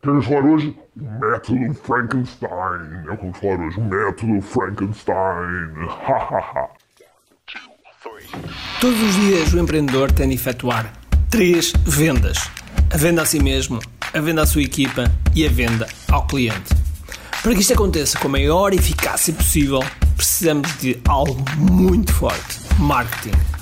Queremos falar hoje o método Frankenstein. É o que falar hoje, o método Frankenstein. Todos os dias o empreendedor tem de efetuar três vendas: a venda a si mesmo, a venda à sua equipa e a venda ao cliente. Para que isto aconteça com a maior eficácia possível, precisamos de algo muito forte: marketing.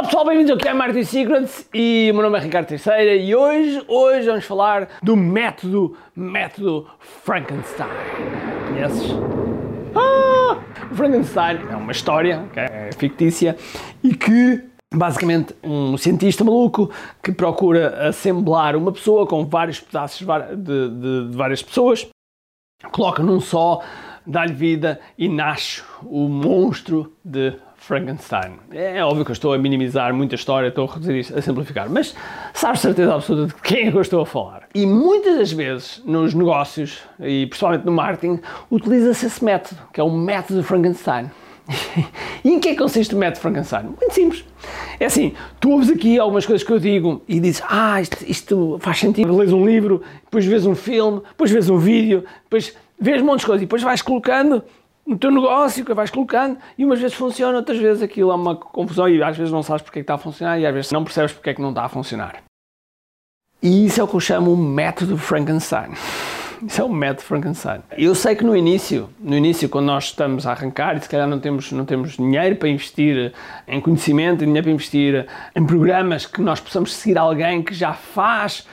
Olá pessoal, bem-vindos ao QI Marketing Secrets e o meu nome é Ricardo Teixeira e hoje, hoje vamos falar do método, método Frankenstein. Conheces? Ah! O Frankenstein é uma história, okay? é fictícia e que basicamente um cientista maluco que procura assemblar uma pessoa com vários pedaços de, de, de várias pessoas, coloca num só, dá-lhe vida e nasce o monstro de Frankenstein. É óbvio que eu estou a minimizar muita história, estou a reduzir isto, a simplificar, mas sabes certeza absoluta de quem é que eu estou a falar. E muitas das vezes nos negócios, e principalmente no marketing, utiliza-se esse método, que é o método Frankenstein. e em que é que consiste o método Frankenstein? Muito simples. É assim, tu ouves aqui algumas coisas que eu digo e dizes, ah, isto, isto faz sentido. Lês um livro, depois vês um filme, depois vês um vídeo, depois vês um monte de coisas e depois vais colocando no teu negócio, que vais colocando, e umas vezes funciona, outras vezes aquilo é uma confusão e às vezes não sabes porque é que está a funcionar e às vezes não percebes porque é que não está a funcionar. E isso é o que eu chamo o método Frankenstein. Isso é o método Frankenstein. Eu sei que no início, no início, quando nós estamos a arrancar e se calhar não temos, não temos dinheiro para investir em conhecimento, dinheiro para investir em programas que nós possamos seguir alguém que já faz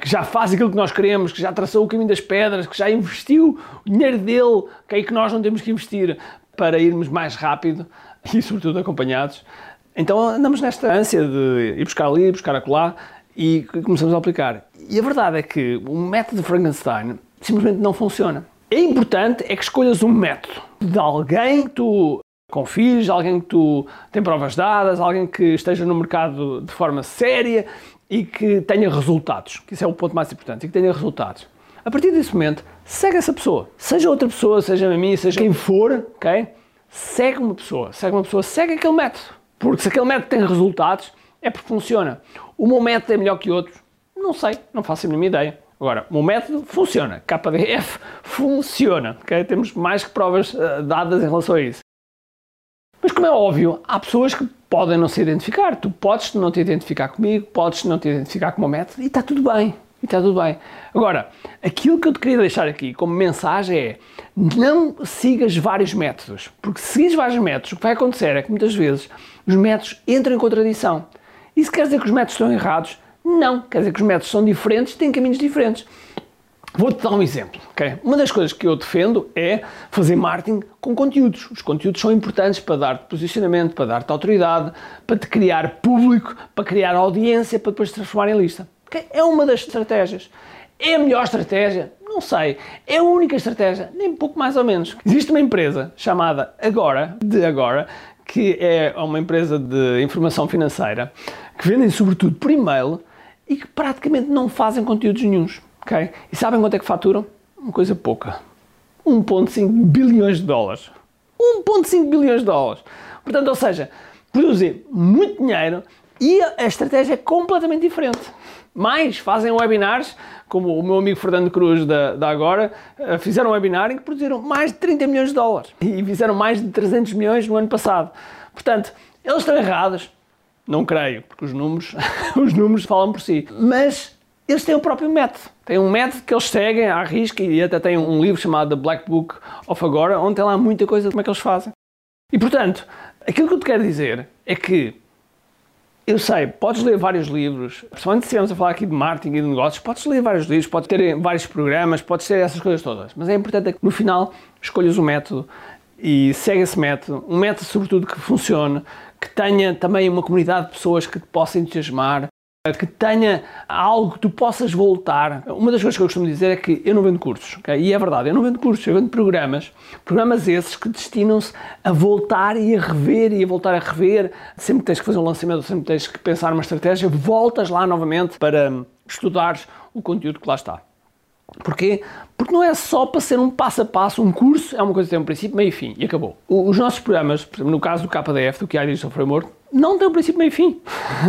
que já faz aquilo que nós queremos, que já traçou o caminho das pedras, que já investiu o dinheiro dele, que é que nós não temos que investir para irmos mais rápido e, sobretudo, acompanhados. Então andamos nesta ânsia de ir buscar ali, buscar acolá e começamos a aplicar. E a verdade é que o método Frankenstein simplesmente não funciona. É importante é que escolhas um método de alguém que tu confies, alguém que tu tem provas dadas, alguém que esteja no mercado de forma séria e que tenha resultados, que isso é o ponto mais importante, e que tenha resultados. A partir desse momento, segue essa pessoa. Seja outra pessoa, seja a mim, seja quem for, ok? Segue uma pessoa, segue uma pessoa, segue aquele método. Porque se aquele método tem resultados, é porque funciona. O meu método é melhor que outros? Não sei, não faço a mínima ideia. Agora, o meu método funciona. KDF funciona. Okay? Temos mais que provas uh, dadas em relação a isso. Mas como é óbvio, há pessoas que podem não se identificar. Tu podes não te identificar comigo, podes não te identificar com o método e está tudo bem. E está tudo bem. Agora, aquilo que eu te queria deixar aqui como mensagem é não sigas vários métodos. Porque se seguires vários métodos, o que vai acontecer é que muitas vezes os métodos entram em contradição. Isso quer dizer que os métodos estão errados? Não. Quer dizer que os métodos são diferentes, têm caminhos diferentes. Vou-te dar um exemplo. Okay? Uma das coisas que eu defendo é fazer marketing com conteúdos. Os conteúdos são importantes para dar-te posicionamento, para dar-te autoridade, para te criar público, para criar audiência, para depois te transformar em lista. Okay? É uma das estratégias. É a melhor estratégia? Não sei. É a única estratégia? Nem pouco mais ou menos. Existe uma empresa chamada Agora, de Agora, que é uma empresa de informação financeira, que vendem sobretudo por e-mail e que praticamente não fazem conteúdos nenhums. Okay? E sabem quanto é que faturam? Uma coisa pouca. 1.5 bilhões de dólares. 1.5 bilhões de dólares. Portanto, ou seja, produzem muito dinheiro e a estratégia é completamente diferente. Mais, fazem webinars, como o meu amigo Fernando Cruz da, da Agora, eh, fizeram um webinar em que produziram mais de 30 milhões de dólares e fizeram mais de 300 milhões no ano passado. Portanto, eles estão errados, não creio, porque os números, os números falam por si. Mas eles têm o próprio método. Tem um método que eles seguem à risca e até tem um livro chamado The Black Book of Agora, onde tem lá muita coisa de como é que eles fazem. E portanto, aquilo que eu te quero dizer é que eu sei, podes ler vários livros, principalmente se estivermos a falar aqui de marketing e de negócios, podes ler vários livros, podes ter vários programas, podes ter essas coisas todas. Mas é importante que no final escolhas um método e segue esse método, um método sobretudo que funcione, que tenha também uma comunidade de pessoas que te possam entusiasmar, que tenha algo que tu possas voltar. Uma das coisas que eu costumo dizer é que eu não vendo cursos, okay? e é verdade, eu não vendo cursos, eu vendo programas. Programas esses que destinam-se a voltar e a rever e a voltar a rever. Sempre que tens que fazer um lançamento, sempre tens que pensar numa estratégia, voltas lá novamente para estudares o conteúdo que lá está. Porquê? Porque não é só para ser um passo a passo, um curso, é uma coisa que tem um princípio, meio e fim, e acabou. Os nossos programas, por exemplo, no caso do KDF, do QI Digital Framework, não tem um princípio, meio e fim.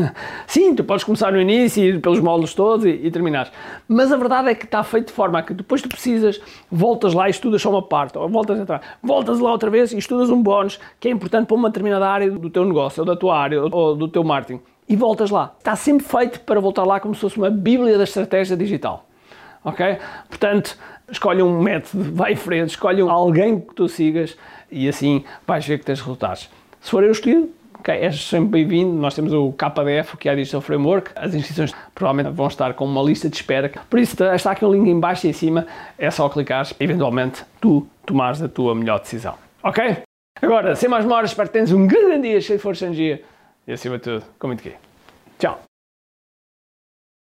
Sim, tu podes começar no início, ir pelos módulos todos e, e terminares. Mas a verdade é que está feito de forma a que depois tu precisas, voltas lá e estudas só uma parte, ou voltas atrás, voltas lá outra vez e estudas um bónus que é importante para uma determinada área do teu negócio, ou da tua área, ou do teu marketing. E voltas lá. Está sempre feito para voltar lá como se fosse uma bíblia da estratégia digital ok? Portanto, escolhe um método, vai em frente, escolhe alguém que tu sigas e assim vais ver que tens resultados. Se for eu escolhido, ok, és sempre bem-vindo. Nós temos o KDF, que é a Digital Framework. As inscrições provavelmente vão estar com uma lista de espera. Por isso, está aqui o link em baixo e em cima. É só clicar, eventualmente, tu tomares a tua melhor decisão. Ok? Agora, sem mais demoras, espero que tenhas um grande dia cheio de força e energia. E acima de tudo, com muito aqui. Tchau!